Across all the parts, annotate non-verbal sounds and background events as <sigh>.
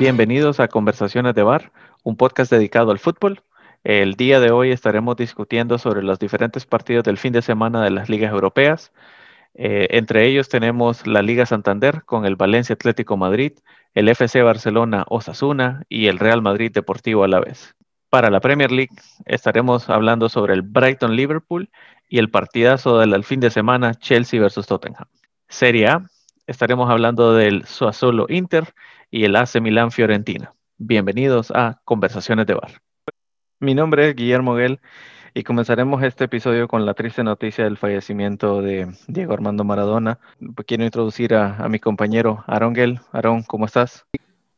Bienvenidos a Conversaciones de Bar, un podcast dedicado al fútbol. El día de hoy estaremos discutiendo sobre los diferentes partidos del fin de semana de las ligas europeas. Eh, entre ellos tenemos la Liga Santander con el Valencia Atlético Madrid, el FC Barcelona Osasuna y el Real Madrid Deportivo a la vez. Para la Premier League estaremos hablando sobre el Brighton Liverpool y el partidazo del fin de semana Chelsea versus Tottenham. Serie A estaremos hablando del Sassuolo Inter y el AC Milán Fiorentina. Bienvenidos a Conversaciones de Bar. Mi nombre es Guillermo Guel y comenzaremos este episodio con la triste noticia del fallecimiento de Diego Armando Maradona. Quiero introducir a, mi compañero Aaron Guel. Aaron, ¿cómo estás?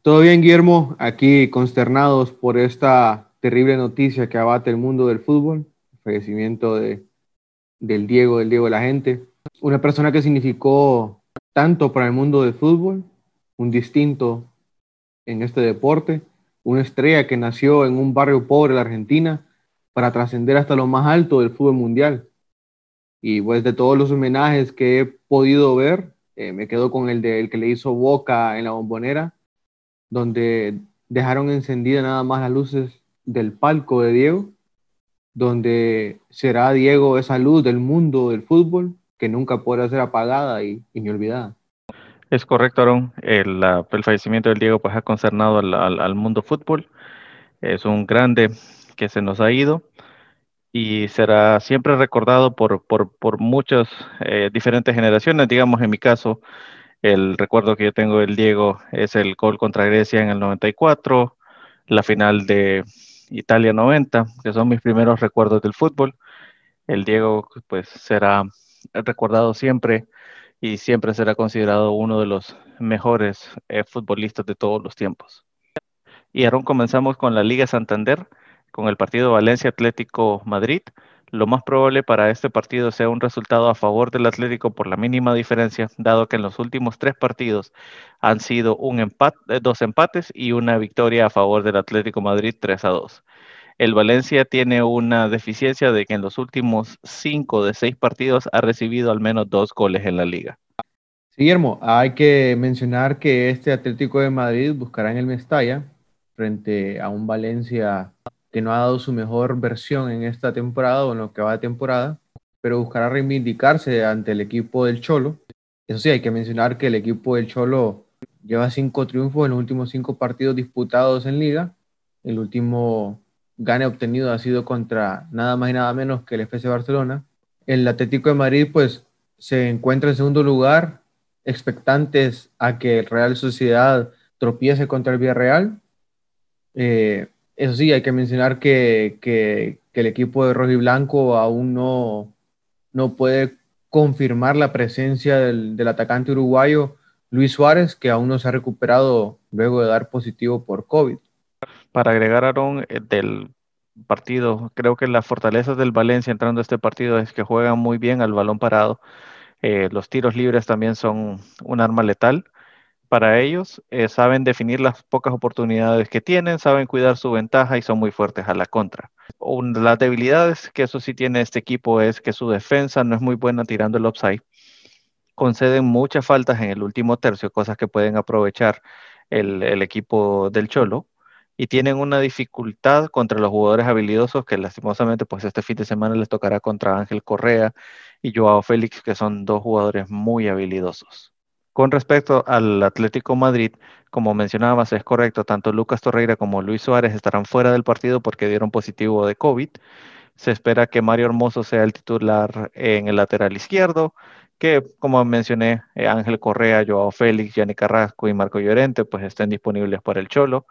Todo bien, Guillermo. Aquí consternados por esta terrible noticia que abate el mundo del fútbol, el fallecimiento de, del Diego, del Diego de la gente. Una persona que significó tanto para el mundo del fútbol un distinto en este deporte, una estrella que nació en un barrio pobre de Argentina para trascender hasta lo más alto del fútbol mundial. Y pues de todos los homenajes que he podido ver, eh, me quedo con el, de, el que le hizo Boca en la bombonera, donde dejaron encendidas nada más las luces del palco de Diego, donde será Diego esa luz del mundo del fútbol que nunca podrá ser apagada y inolvidada. Es correcto, Aaron. El, fallecimiento del Diego pues, ha concernado al, mundo fútbol. Es un grande que se nos ha ido y será siempre recordado por, por, muchas eh, diferentes generaciones. Digamos, en mi caso, el recuerdo que yo tengo del Diego es el gol contra Grecia en el 94, la final de Italia 90, que son mis primeros recuerdos del fútbol. El Diego pues será recordado siempre y siempre será considerado uno de los mejores eh, futbolistas de todos los tiempos. Y ahora comenzamos con la Liga Santander, con el partido Valencia Atlético Madrid. Lo más probable para este partido sea un resultado a favor del Atlético por la mínima diferencia, dado que en los últimos tres partidos han sido eh, dos empates y una victoria a favor del Atlético Madrid 3 a 2. El Valencia tiene una deficiencia de que en los últimos cinco de seis partidos ha recibido al menos dos goles en la liga. Guillermo, hay que mencionar que este Atlético de Madrid buscará en el Mestalla frente a un Valencia que no ha dado su mejor versión en esta temporada o en lo que va de temporada, pero buscará reivindicarse ante el equipo del Cholo. Eso sí, hay que mencionar que el equipo del Cholo lleva cinco triunfos en los últimos cinco partidos disputados en liga. El último gane obtenido ha sido contra nada más y nada menos que el FC Barcelona. El Atlético de Madrid pues se encuentra en segundo lugar, expectantes a que el Real Sociedad tropiece contra el Villarreal. Eh, eso sí, hay que mencionar que, que, el equipo de rojo y blanco aún no, no puede confirmar la presencia del, del atacante uruguayo Luis Suárez, que aún no se ha recuperado luego de dar positivo por COVID para agregar, Aaron, eh, del partido, creo que la fortaleza del Valencia entrando a este partido es que juegan muy bien al balón parado. Eh, los tiros libres también son un arma letal para ellos. Eh, saben definir las pocas oportunidades que tienen, saben cuidar su ventaja y son muy fuertes a la contra. Una de las debilidades que eso sí tiene este equipo es que su defensa no es muy buena tirando el offside. Conceden muchas faltas en el último tercio, cosas que pueden aprovechar el equipo del Cholo y tienen una dificultad contra los jugadores habilidosos que lastimosamente pues este fin de semana les tocará contra Ángel Correa y Joao Félix que son dos jugadores muy habilidosos. Con respecto al Atlético Madrid, como mencionabas, es correcto, tanto Lucas Torreira como Luis Suárez estarán fuera del partido porque dieron positivo de COVID. Se espera que Mario Hermoso sea el titular en el lateral izquierdo, que como mencioné, eh, Ángel Correa, Joao Félix, Yanni Carrasco y Marco Llorente pues estén disponibles para el Cholo.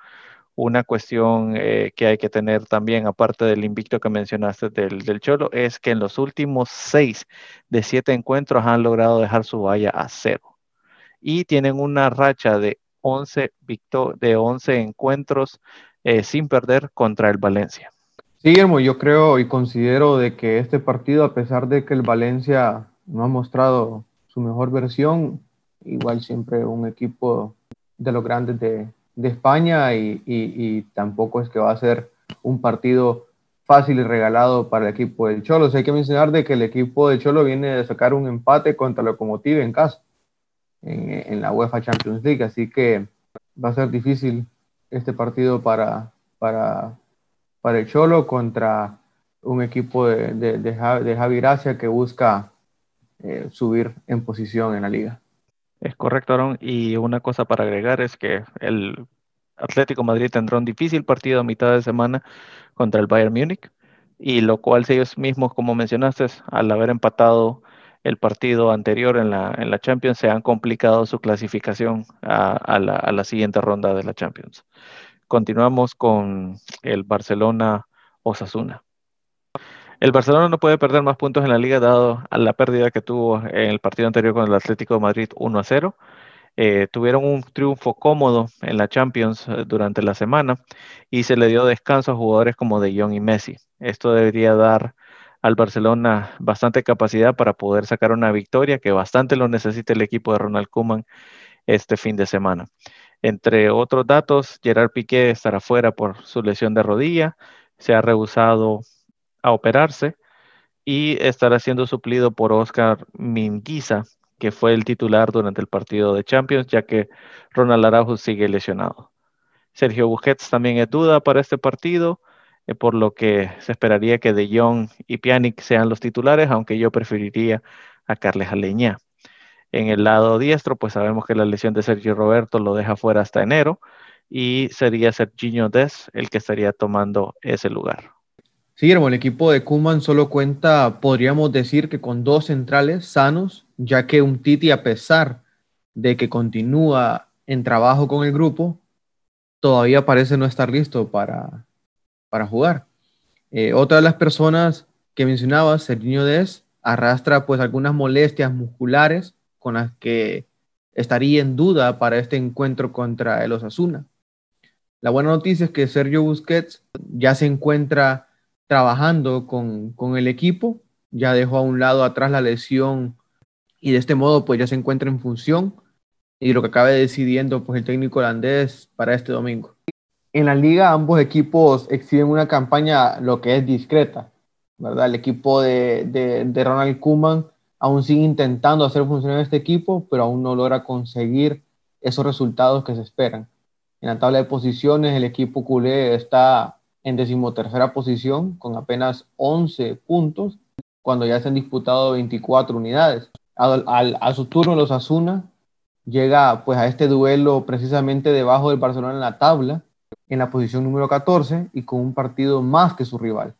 Una cuestión eh, que hay que tener también, aparte del invicto que mencionaste del, Cholo, es que en los últimos seis de siete encuentros han logrado dejar su valla a cero. Y tienen una racha de 11, de 11 encuentros eh, sin perder contra el Valencia. Sí, Guillermo, yo creo y considero de que este partido, a pesar de que el Valencia no ha mostrado su mejor versión, igual siempre un equipo de los grandes de, de España y, tampoco es que va a ser un partido fácil y regalado para el equipo del Cholo. hay que mencionar de que el equipo del Cholo viene de sacar un empate contra Locomotive en casa, en, la UEFA Champions League, así que va a ser difícil este partido para, para, para el Cholo contra un equipo de, de, Javi que busca eh, subir en posición en la liga. Es correcto, Aaron. Y una cosa para agregar es que el Atlético Madrid tendrá un difícil partido a mitad de semana contra el Bayern Múnich, y lo cual ellos mismos, como mencionaste, al haber empatado el partido anterior en la, en la Champions, se han complicado su clasificación a, la, a la siguiente ronda de la Champions. Continuamos con el Barcelona Osasuna. El Barcelona no puede perder más puntos en la liga dado a la pérdida que tuvo en el partido anterior con el Atlético de Madrid 1 a 0. Eh, tuvieron un triunfo cómodo en la Champions eh, durante la semana y se le dio descanso a jugadores como De Jong y Messi. Esto debería dar al Barcelona bastante capacidad para poder sacar una victoria que bastante lo necesita el equipo de Ronald Koeman este fin de semana. Entre otros datos, Gerard Piqué estará fuera por su lesión de rodilla, se ha rehusado a operarse y estará siendo suplido por Oscar Minguiza, que fue el titular durante el partido de Champions, ya que Ronald Araujo sigue lesionado. Sergio Busquets también es duda para este partido, eh, por lo que se esperaría que De Jong y Pjanic sean los titulares, aunque yo preferiría a Carles Aleñá. En el lado diestro, pues sabemos que la lesión de Sergio Roberto lo deja fuera hasta enero y sería Serginho Des el que estaría tomando ese lugar. Sí, el equipo de Kuman solo cuenta, podríamos decir que con dos centrales sanos, ya que un Titi, a pesar de que continúa en trabajo con el grupo, todavía parece no estar listo para, para jugar. Eh, otra de las personas que mencionaba, Serginho Des, arrastra pues algunas molestias musculares con las que estaría en duda para este encuentro contra el Osasuna. La buena noticia es que Sergio Busquets ya se encuentra trabajando con, con, el equipo, ya dejó a un lado atrás la lesión y de este modo pues ya se encuentra en función y lo que acabe decidiendo pues el técnico holandés para este domingo. En la liga ambos equipos exhiben una campaña lo que es discreta, ¿verdad? El equipo de, de, de Ronald Koeman aún sigue intentando hacer funcionar este equipo, pero aún no logra conseguir esos resultados que se esperan. En la tabla de posiciones el equipo culé está en decimotercera posición con apenas 11 puntos cuando ya se han disputado 24 unidades. a su turno los Asuna llega pues a este duelo precisamente debajo del Barcelona en la tabla, en la posición número 14 y con un partido más que su rival.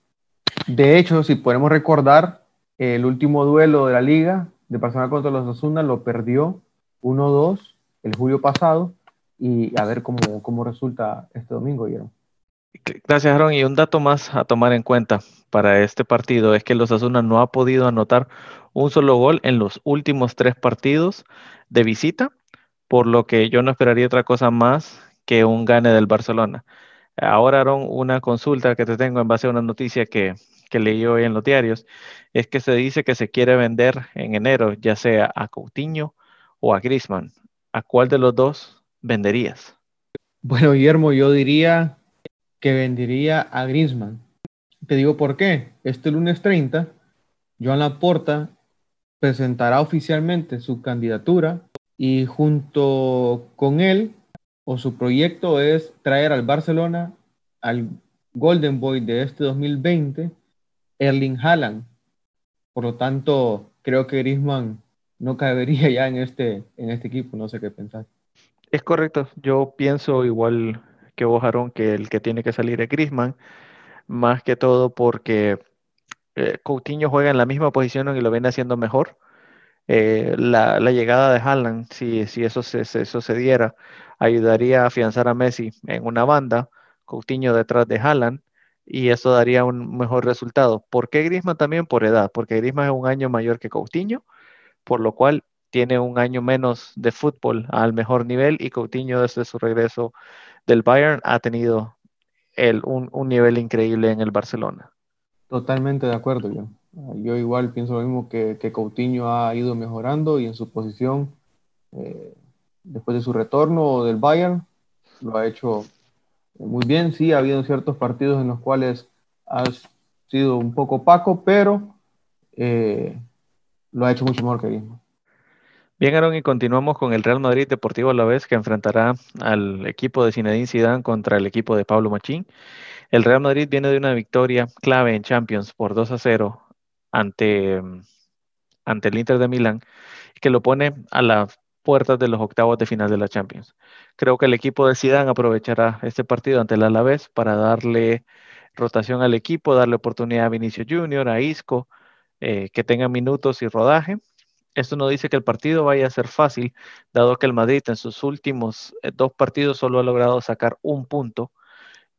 De hecho, si podemos recordar, el último duelo de la liga de Barcelona contra los Asuna lo perdió 1-2 el julio pasado y a ver cómo, cómo resulta este domingo, Guillermo. Gracias, Aaron. Y un dato más a tomar en cuenta para este partido es que los Asuna no ha podido anotar un solo gol en los últimos tres partidos de visita, por lo que yo no esperaría otra cosa más que un gane del Barcelona. Ahora, Aaron, una consulta que te tengo en base a una noticia que, que leí hoy en los diarios, es que se dice que se quiere vender en enero, ya sea a Coutinho o a Griezmann. ¿A cuál de los dos venderías? Bueno, Guillermo, yo diría que vendería a Griezmann. Te digo por qué. Este lunes 30, Joan Laporta presentará oficialmente su candidatura y junto con él o su proyecto es traer al Barcelona al Golden Boy de este 2020, Erling Haaland. Por lo tanto, creo que Griezmann no cabería <laughs> ya en este, en este equipo. No sé qué pensar. Es correcto. Yo pienso igual que que el que tiene que salir es Grisman, más que todo porque eh, Coutinho juega en la misma posición y lo viene haciendo mejor. Eh, la, llegada de Haaland, si, si eso, se, diera, ayudaría a afianzar a Messi en una banda, Coutinho detrás de Haaland, y eso daría un mejor resultado. ¿Por qué Griezmann también? Por edad, porque Griezmann es un año mayor que Coutinho, por lo cual tiene un año menos de fútbol al mejor nivel y Coutinho desde su regreso del Bayern ha tenido el, un, nivel increíble en el Barcelona. Totalmente de acuerdo yo. Yo igual pienso lo mismo que, que Coutinho ha ido mejorando y en su posición eh, después de su retorno del Bayern lo ha hecho muy bien. Sí, ha habido ciertos partidos en los cuales ha sido un poco opaco, pero eh, lo ha hecho mucho mejor que mismo. Bien, Aaron, y continuamos con el Real Madrid Deportivo a la vez que enfrentará al equipo de Zinedine Zidane contra el equipo de Pablo Machín. El Real Madrid viene de una victoria clave en Champions por 2 a 0 ante, ante el Inter de Milán, que lo pone a las puertas de los octavos de final de la Champions. Creo que el equipo de Zidane aprovechará este partido ante el Alavés para darle rotación al equipo, darle oportunidad a Vinicio Junior, a Isco, eh, que tengan minutos y rodaje esto no dice que el partido vaya a ser fácil, dado que el Madrid en sus últimos eh, dos partidos solo ha logrado sacar un punto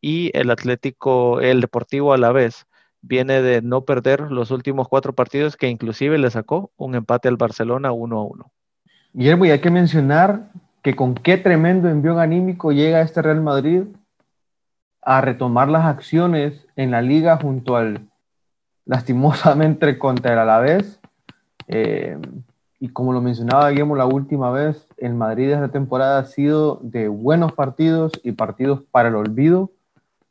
y el Atlético, el Deportivo a la vez, viene de no perder los últimos cuatro partidos que inclusive le sacó un empate al Barcelona 1 a 1. Guillermo, y hay que mencionar que con qué tremendo envío anímico llega este Real Madrid a retomar las acciones en la liga junto al lastimosamente contra el Alavés eh, y como lo mencionaba Guillermo la última vez, el Madrid esta temporada ha sido de buenos partidos y partidos para el olvido,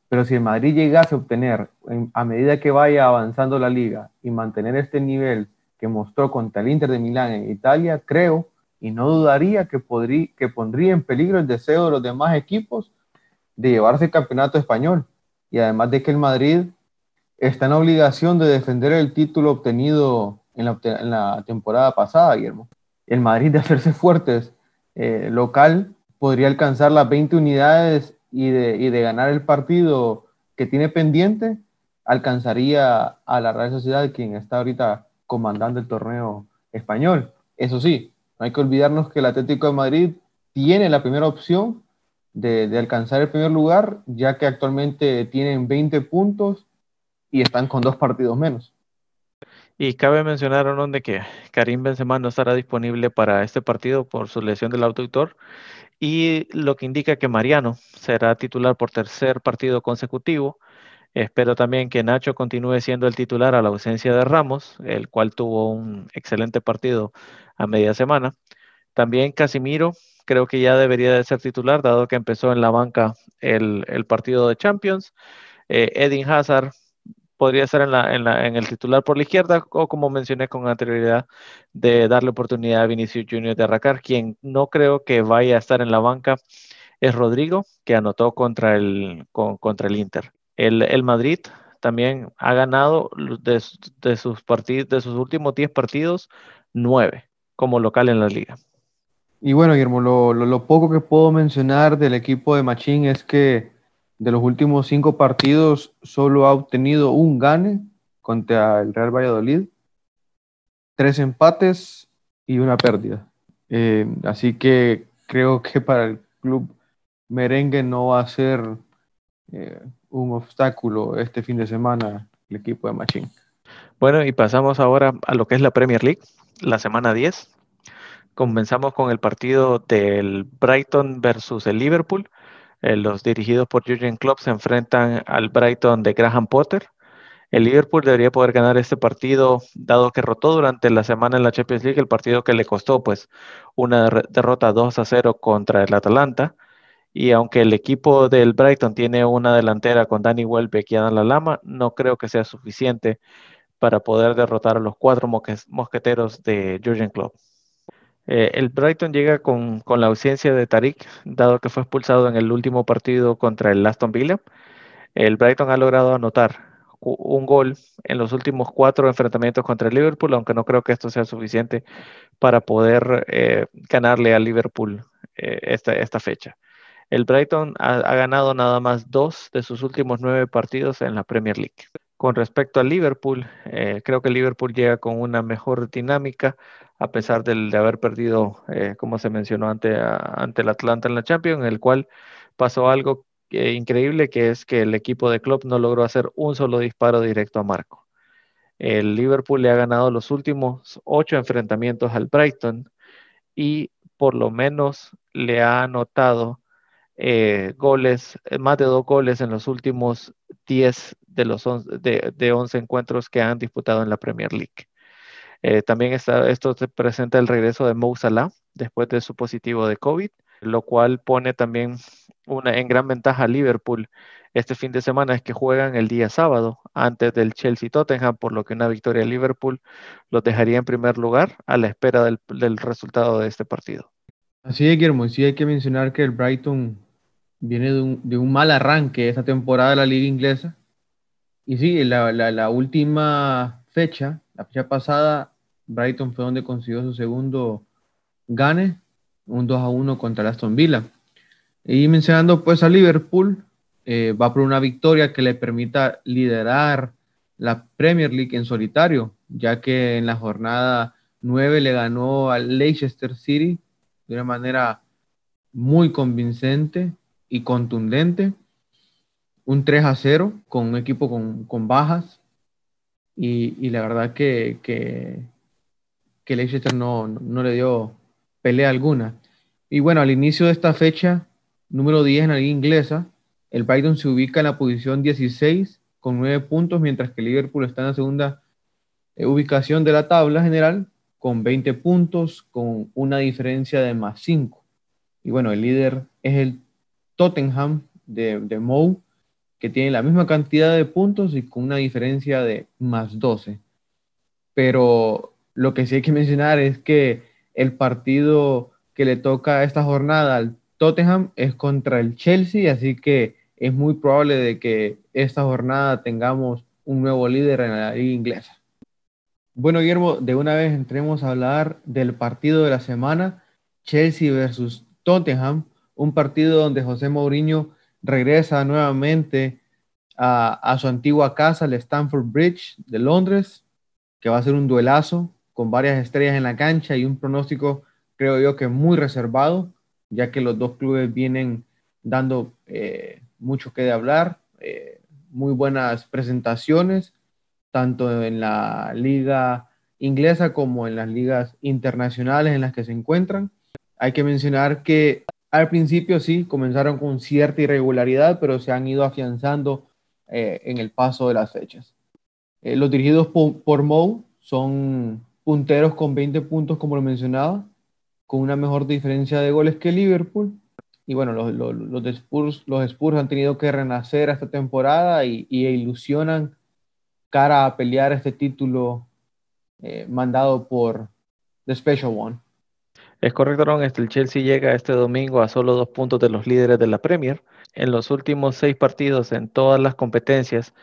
pero si el Madrid llegase a obtener, a medida que vaya avanzando la liga y mantener este nivel que mostró contra el Inter de Milán en Italia, creo y no dudaría que, podría, que pondría en peligro el deseo de los demás equipos de llevarse el campeonato español. Y además de que el Madrid está en obligación de defender el título obtenido en la, temporada pasada, Guillermo. El Madrid de hacerse fuertes eh, local podría alcanzar las 20 unidades y de, ganar el partido que tiene pendiente, alcanzaría a la Real Sociedad, quien está ahorita comandando el torneo español. Eso sí, no hay que olvidarnos que el Atlético de Madrid tiene la primera opción de, alcanzar el primer lugar, ya que actualmente tienen 20 puntos y están con dos partidos menos. Y cabe mencionar, ¿no? de que Karim Benzema no estará disponible para este partido por su lesión del auditor y lo que indica que Mariano será titular por tercer partido consecutivo. Espero también que Nacho continúe siendo el titular a la ausencia de Ramos, el cual tuvo un excelente partido a media semana. También Casimiro creo que ya debería de ser titular, dado que empezó en la banca el, partido de Champions. Eh, Edin Hazard podría estar en, la, en, la, en, el titular por la izquierda o como mencioné con anterioridad de darle oportunidad a Vinicius Junior de arrancar, quien no creo que vaya a estar en la banca es Rodrigo, que anotó contra el, contra el Inter. El, Madrid también ha ganado de, sus, de sus últimos 10 partidos, 9 como local en la liga. Y bueno, Guillermo, lo poco que puedo mencionar del equipo de Machín es que de los últimos cinco partidos solo ha obtenido un gane contra el Real Valladolid, tres empates y una pérdida. Eh, así que creo que para el club merengue no va a ser eh, un obstáculo este fin de semana el equipo de Machín. Bueno, y pasamos ahora a lo que es la Premier League, la semana 10. Comenzamos con el partido del Brighton versus el Liverpool. Eh, los dirigidos por Jurgen Klopp se enfrentan al Brighton de Graham Potter. El Liverpool debería poder ganar este partido, dado que rotó durante la semana en la Champions League, el partido que le costó pues una derrota 2 a 0 contra el Atalanta. Y aunque el equipo del Brighton tiene una delantera con Danny Welbeck y Adam Lallama, no creo que sea suficiente para poder derrotar a los cuatro mosqueteros de Jurgen Klopp. Eh, el Brighton llega con, la ausencia de Tariq, dado que fue expulsado en el último partido contra el Aston Villa. El Brighton ha logrado anotar un gol en los últimos cuatro enfrentamientos contra el Liverpool, aunque no creo que esto sea suficiente para poder eh, ganarle al Liverpool eh, esta, fecha. El Brighton ha, ganado nada más dos de sus últimos nueve partidos en la Premier League. Con respecto al Liverpool, creo que Liverpool llega con una mejor dinámica, a pesar de haber perdido, eh, como se mencionó ante, ante el Atlanta en la Champions, en el cual pasó algo increíble, que es que el equipo de Klopp no logró hacer un solo disparo directo a Marco. El Liverpool le ha ganado los últimos ocho enfrentamientos al Brighton y por lo menos le ha anotado eh, goles, más de dos goles en los últimos diez de los de, de 11 encuentros que han disputado en la Premier League. Eh, también está, esto se presenta el regreso de Mo Salah después de su positivo de COVID, lo cual pone también una, en gran ventaja a Liverpool este fin de semana es que juegan el día sábado antes del Chelsea Tottenham, por lo que una victoria de Liverpool los dejaría en primer lugar a la espera del, resultado de este partido. Así es, Guillermo, sí hay que mencionar que el Brighton viene de un, mal arranque esta temporada de la liga inglesa. Y sí, la, la, la última fecha, la fecha pasada, Brighton fue donde consiguió su segundo gane, un 2 a 1 contra el Aston Villa. Y mencionando pues a Liverpool, eh, va por una victoria que le permita liderar la Premier League en solitario, ya que en la jornada 9 le ganó al Leicester City de una manera muy convincente y contundente. Un 3 a 0 con un equipo con, bajas. Y, la verdad que, que, que Leicester no, no le dio pelea alguna. Y bueno, al inicio de esta fecha, número 10 en la liga inglesa, el Brighton se ubica en la posición 16 con 9 puntos, mientras que Liverpool está en la segunda eh, ubicación de la tabla general con 20 puntos, con una diferencia de más 5. Y bueno, el líder es el Tottenham de, de Mou, que tiene la misma cantidad de puntos y con una diferencia de más 12. Pero lo que sí hay que mencionar es que el partido que le toca esta jornada al Tottenham es contra el Chelsea, así que es muy probable de que esta jornada tengamos un nuevo líder en la liga inglesa. Bueno, Guillermo, de una vez entremos a hablar del partido de la semana, Chelsea versus Tottenham, un partido donde José Mourinho regresa nuevamente a, su antigua casa, el Stamford Bridge de Londres, que va a ser un duelazo con varias estrellas en la cancha y un pronóstico, creo yo, que muy reservado, ya que los dos clubes vienen dando eh, mucho que hablar, eh, muy buenas presentaciones, tanto en la liga inglesa como en las ligas internacionales en las que se encuentran. Hay que mencionar que al principio sí, comenzaron con cierta irregularidad, pero se han ido afianzando eh, en el paso de las fechas. los dirigidos por, por Mou son punteros con 20 puntos, como lo mencionaba, con una mejor diferencia de goles que Liverpool. Y bueno, los, los, los, Spurs, los Spurs han tenido que renacer esta temporada y, y ilusionan cara a pelear este título eh, mandado por The Special One. Es correcto, Ron. Este, el Chelsea llega este domingo a solo dos puntos de los líderes de la Premier. En los últimos seis partidos en todas las competencias,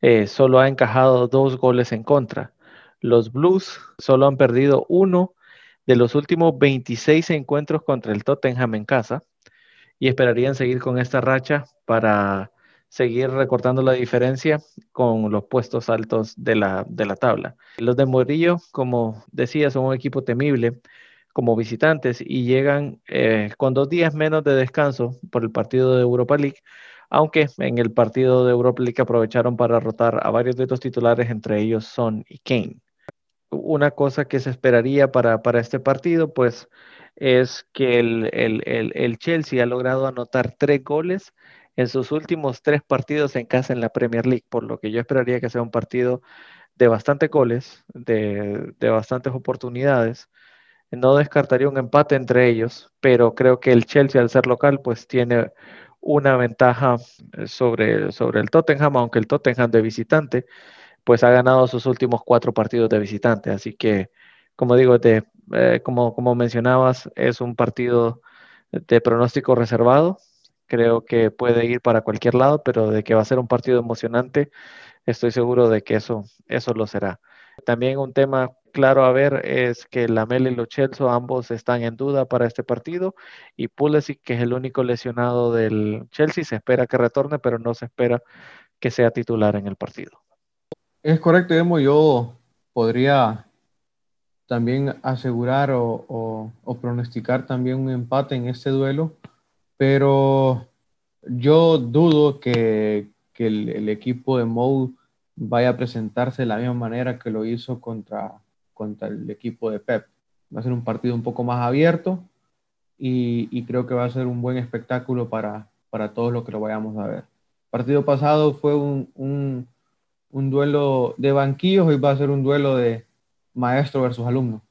eh, solo ha encajado dos goles en contra. Los Blues solo han perdido uno de los últimos 26 encuentros contra el Tottenham en casa y esperarían seguir con esta racha para seguir recortando la diferencia con los puestos altos de la, de la tabla. Los de Morillo, como decía, son un equipo temible como visitantes y llegan eh, con dos días menos de descanso por el partido de Europa League, aunque en el partido de Europa League aprovecharon para rotar a varios de los titulares, entre ellos Son y Kane una cosa que se esperaría para, este partido, pues es que el, Chelsea ha logrado anotar tres goles en sus últimos tres partidos en casa en la Premier League, por lo que yo esperaría que sea un partido de bastantes goles, de, bastantes oportunidades. No descartaría un empate entre ellos, pero creo que el Chelsea al ser local pues tiene una ventaja sobre, sobre el Tottenham, aunque el Tottenham de visitante pues ha ganado sus últimos cuatro partidos de visitante. Así que, como digo, eh, como, como mencionabas, es un partido de pronóstico reservado. Creo que puede ir para cualquier lado, pero de que va a ser un partido emocionante, estoy seguro de que eso, eso lo será. También un tema claro a ver es que Lamel y Lo Celso ambos están en duda para este partido y Pulisic, que es el único lesionado del Chelsea, se espera que retorne, pero no se espera que sea titular en el partido. Es correcto, Emo. Yo podría también asegurar o, pronosticar también un empate en este duelo, pero yo dudo que, el, equipo de Mou vaya a presentarse de la misma manera que lo hizo contra, contra el equipo de Pep. Va a ser un partido un poco más abierto y, creo que va a ser un buen espectáculo para, para todos los que lo vayamos a ver. El partido pasado fue un un duelo de banquillos, y va a ser un duelo de maestro versus alumno.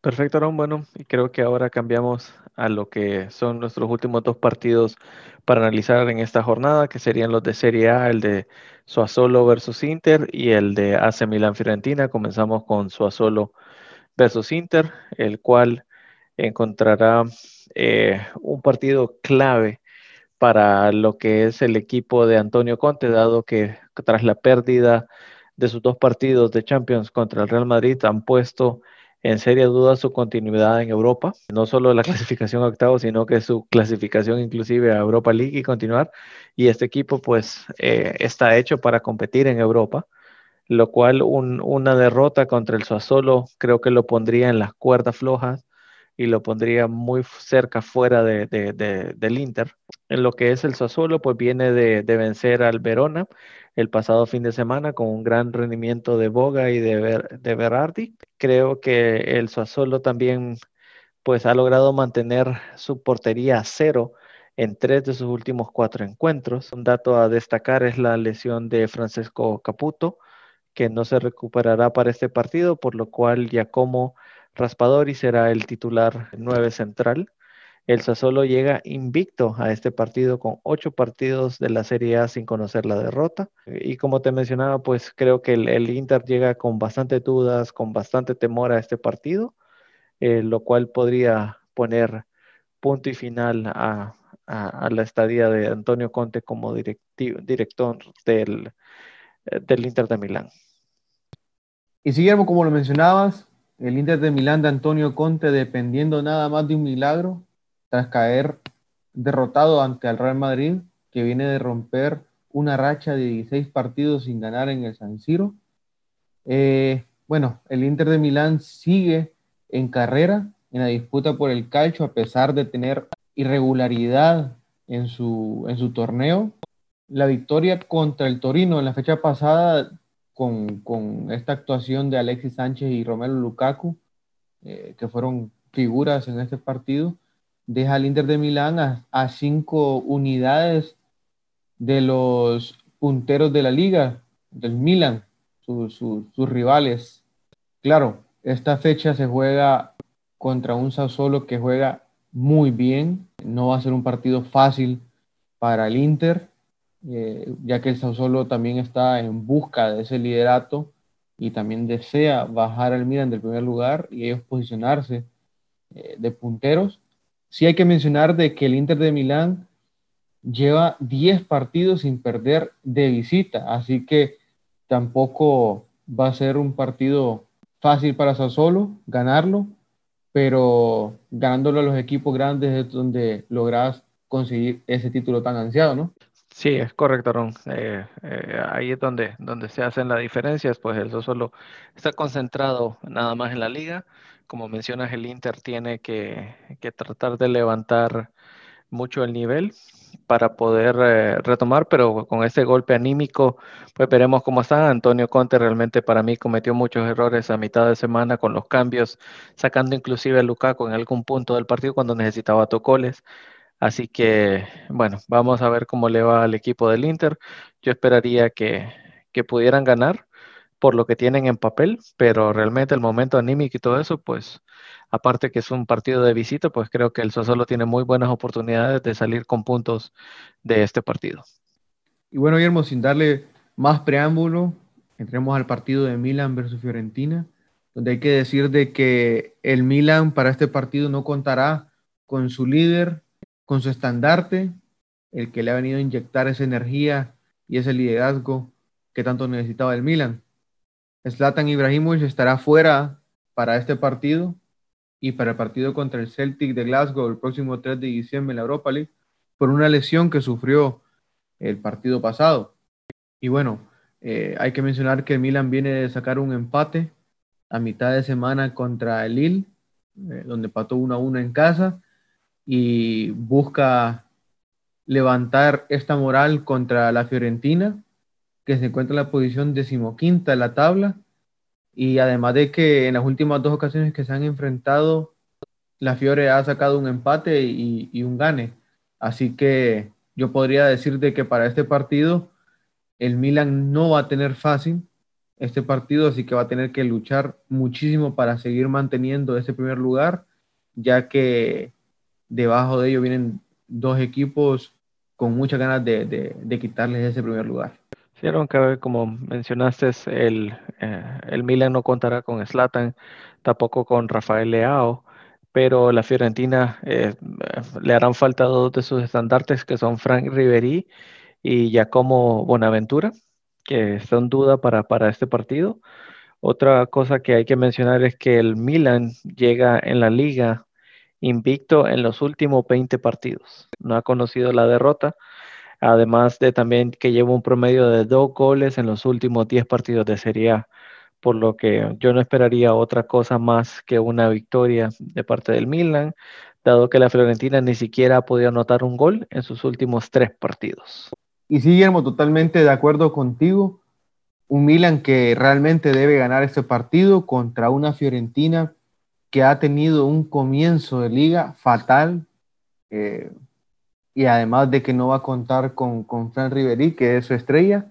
Perfecto, Aaron. Bueno, y creo que ahora cambiamos a lo que son nuestros últimos dos partidos para analizar en esta jornada, que serían los de Serie A, el de Suazolo versus Inter y el de AC Milan Fiorentina. Comenzamos con Suazolo versus Inter, el cual encontrará eh, un partido clave para lo que es el equipo de Antonio Conte, dado que tras la pérdida de sus dos partidos de Champions contra el Real Madrid han puesto en seria duda su continuidad en Europa, no solo la <laughs> clasificación a octavos, sino que su clasificación inclusive a Europa League y continuar. Y este equipo pues eh, está hecho para competir en Europa, lo cual una derrota contra el Sassuolo creo que lo pondría en las cuerdas flojas y lo pondría muy cerca fuera de, del Inter. En lo que es el Sassuolo, pues viene de, vencer al Verona el pasado fin de semana con un gran rendimiento de Boga y de, de Berardi. Creo que el Sassuolo también pues ha logrado mantener su portería a cero en tres de sus últimos cuatro encuentros. Un dato a destacar es la lesión de Francesco Caputo, que no se recuperará para este partido, por lo cual Giacomo Raspadori será el titular 9 central. El Sassuolo llega invicto a este partido con ocho partidos de la Serie A sin conocer la derrota. Y como te mencionaba, pues creo que el, Inter llega con bastante dudas, con bastante temor a este partido, eh, lo cual podría poner punto y final a, la estadía de Antonio Conte como director del, del Inter de Milán. Y Guillermo, como lo mencionabas, el Inter de Milán de Antonio Conte dependiendo nada más de un milagro tras caer derrotado ante el Real Madrid, que viene de romper una racha de 16 partidos sin ganar en el San Siro. Eh, bueno, el Inter de Milán sigue en carrera en la disputa por el calcio a pesar de tener irregularidad en su, en su torneo. La victoria contra el Torino en la fecha pasada con, esta actuación de Alexis Sánchez y Romelu Lukaku, eh, que fueron figuras en este partido, deja al Inter de Milán a, cinco unidades de los punteros de la liga, del Milan, sus rivales. Claro, esta fecha se juega contra un Sassuolo que juega muy bien, no va a ser un partido fácil para el Inter, eh, ya que el Sassuolo también está en busca de ese liderato y también desea bajar al Milan del primer lugar y ellos posicionarse eh, de punteros. Sí hay que mencionar de que el Inter de Milán lleva 10 partidos sin perder de visita, así que tampoco va a ser un partido fácil para Sassuolo ganarlo, pero ganándolo a los equipos grandes es donde logras conseguir ese título tan ansiado, ¿no? Sí, es correcto, Ron. Eh, eh, ahí es donde, donde se hacen las diferencias, pues el solo está concentrado nada más en la liga. Como mencionas, el Inter tiene que, tratar de levantar mucho el nivel para poder eh, retomar, pero con ese golpe anímico, pues veremos cómo está. Antonio Conte realmente para mí cometió muchos errores a mitad de semana con los cambios, sacando inclusive a Lukaku en algún punto del partido cuando necesitaba tocoles. Así que, bueno, vamos a ver cómo le va al equipo del Inter. Yo esperaría que, pudieran ganar por lo que tienen en papel, pero realmente el momento anímico y todo eso, pues aparte que es un partido de visita, pues creo que el Sassuolo tiene muy buenas oportunidades de salir con puntos de este partido. Y bueno, Guillermo, sin darle más preámbulo, entremos al partido de Milan versus Fiorentina, donde hay que decir de que el Milan para este partido no contará con su líder, con su estandarte, el que le ha venido a inyectar esa energía y ese liderazgo que tanto necesitaba el Milan. Zlatan Ibrahimovic estará fuera para este partido y para el partido contra el Celtic de Glasgow el próximo 3 de diciembre en la Europa League por una lesión que sufrió el partido pasado. Y bueno, eh, hay que mencionar que el Milan viene de sacar un empate a mitad de semana contra el Lille, eh, donde pató 1 a 1 en casa y busca levantar esta moral contra la Fiorentina, que se encuentra en la posición decimoquinta de la tabla, y además de que en las últimas dos ocasiones que se han enfrentado, la Fiore ha sacado un empate y, un gane. Así que yo podría decir de que para este partido el Milan no va a tener fácil este partido, así que va a tener que luchar muchísimo para seguir manteniendo ese primer lugar, ya que debajo de ellos vienen dos equipos con muchas ganas de, de, quitarles ese primer lugar. Sí, que como mencionaste, el, eh, el Milan no contará con Slatan, tampoco con Rafael Leao, pero la Fiorentina eh, le harán falta dos de sus estandartes, que son Frank Riveri y Giacomo Bonaventura, que son duda para, para este partido. Otra cosa que hay que mencionar es que el Milan llega en la liga invicto en los últimos 20 partidos. No ha conocido la derrota, además de también que lleva un promedio de dos goles en los últimos 10 partidos de Serie A, por lo que yo no esperaría otra cosa más que una victoria de parte del Milan, dado que la Fiorentina ni siquiera ha podido anotar un gol en sus últimos tres partidos. Y sí, Guillermo, totalmente de acuerdo contigo. Un Milan que realmente debe ganar este partido contra una Fiorentina que ha tenido un comienzo de liga fatal eh, y además de que no va a contar con, con Fran Riveri, que es su estrella.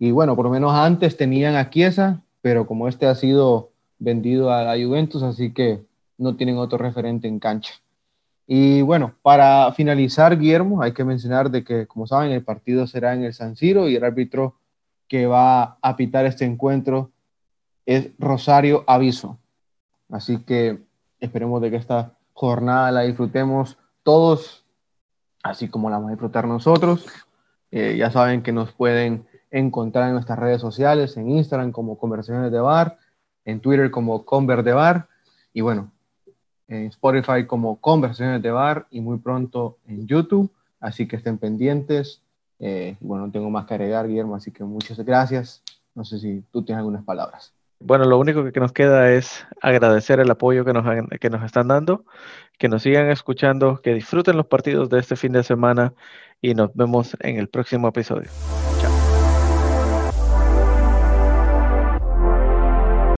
Y bueno, por lo menos antes tenían a Chiesa, pero como este ha sido vendido a la Juventus, así que no tienen otro referente en cancha. Y bueno, para finalizar, Guillermo, hay que mencionar de que, como saben, el partido será en el San Siro y el árbitro que va a pitar este encuentro es Rosario Aviso. Así que esperemos de que esta jornada la disfrutemos todos, así como la vamos a disfrutar nosotros. Eh, ya saben que nos pueden encontrar en nuestras redes sociales, en Instagram como Conversaciones de Bar, en Twitter como Conver de Bar, y bueno, en Spotify como Conversaciones de Bar, y muy pronto en YouTube, así que estén pendientes. Eh, bueno, no tengo más que agregar, Guillermo, así que muchas gracias. No sé si tú tienes algunas palabras. Bueno, lo único que nos queda es agradecer el apoyo que nos, que nos están dando, que nos sigan escuchando, que disfruten los partidos de este fin de semana y nos vemos en el próximo episodio.